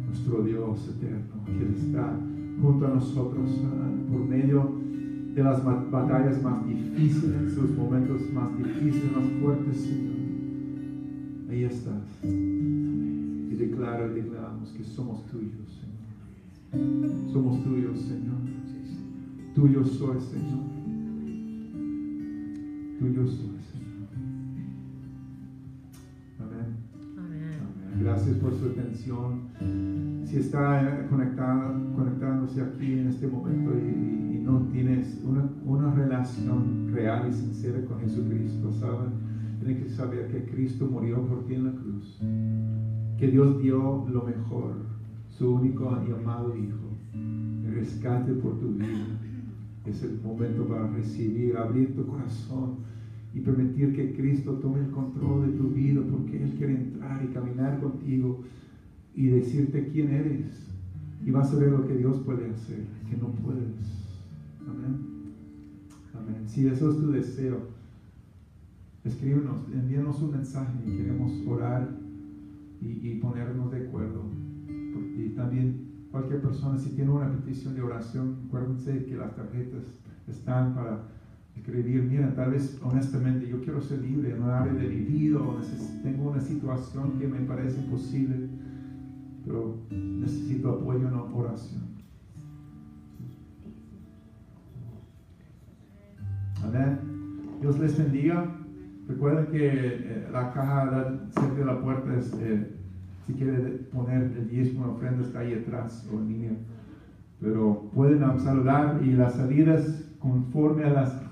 nuestro Dios eterno, que está junto a nosotros uh, por medio de las batallas más difíciles, los momentos más difíciles, más fuertes, Señor. Ahí estás. Y declaro y declaramos que somos tuyos. Somos tuyos, Señor. Tuyo soy, Señor. Tuyo soy, Gracias por su atención si está conectado, conectándose aquí en este momento y, no tienes una, una, relación real y sincera con Jesucristo, ¿saben? Tienen que saber que Cristo murió por ti en la cruz, que Dios dio lo mejor, su único y amado Hijo, el rescate por tu vida. Es el momento para recibir, abrir tu corazón y permitir que Cristo tome el control de tu vida porque Él quiere entrar y caminar contigo y decirte quién eres. Y vas a ver lo que Dios puede hacer, que no puedes. Amén. Amén. Si eso es tu deseo, escríbenos, envíanos un mensaje y queremos orar y, ponernos de acuerdo. Y también cualquier persona, si tiene una petición de oración, acuérdense que las tarjetas están para escribir, mira, tal vez honestamente yo quiero ser libre, no haber vivido, tengo una situación que me parece imposible pero necesito apoyo en la oración. Amén. Dios les bendiga. Recuerden que eh, la caja cerca de la puerta es, eh, si quiere poner el diezmo de ofrenda está ahí atrás o en línea. Pero pueden saludar y las salidas conforme a las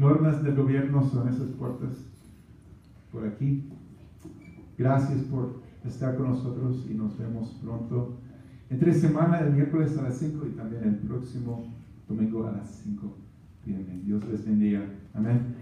normas del gobierno son esas puertas por aquí. Gracias por estar con nosotros y nos vemos pronto. Entre semana, el miércoles a las 5 y también el próximo domingo a las 5. Bien, Dios les bendiga. Amén.